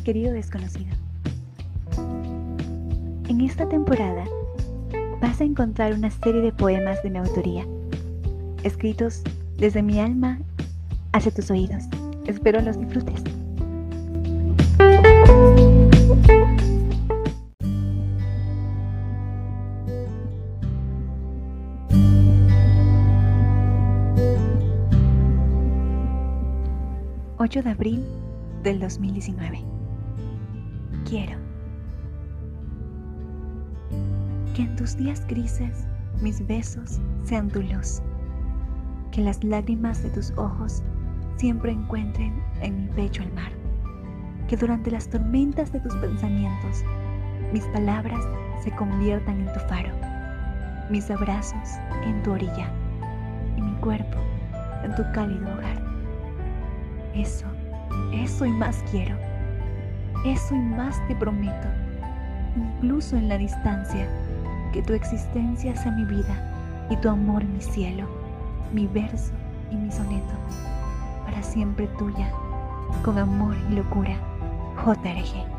querido desconocido. En esta temporada vas a encontrar una serie de poemas de mi autoría, escritos desde mi alma hacia tus oídos. Espero los disfrutes. ...8 de abril del 2019... ...quiero... Que en tus días grises mis besos sean tu luz. Que las lágrimas de tus ojos siempre encuentren en mi pecho el mar. Que durante las tormentas de tus pensamientos mis palabras se conviertan en tu faro, mis abrazos en tu orilla y mi cuerpo en tu cálido hogar. Eso, eso y más quiero. Eso y más te prometo, incluso en la distancia que tu existencia sea mi vida y tu amor mi cielo, mi verso y mi soneto, para siempre tuya, con amor y locura, JRG.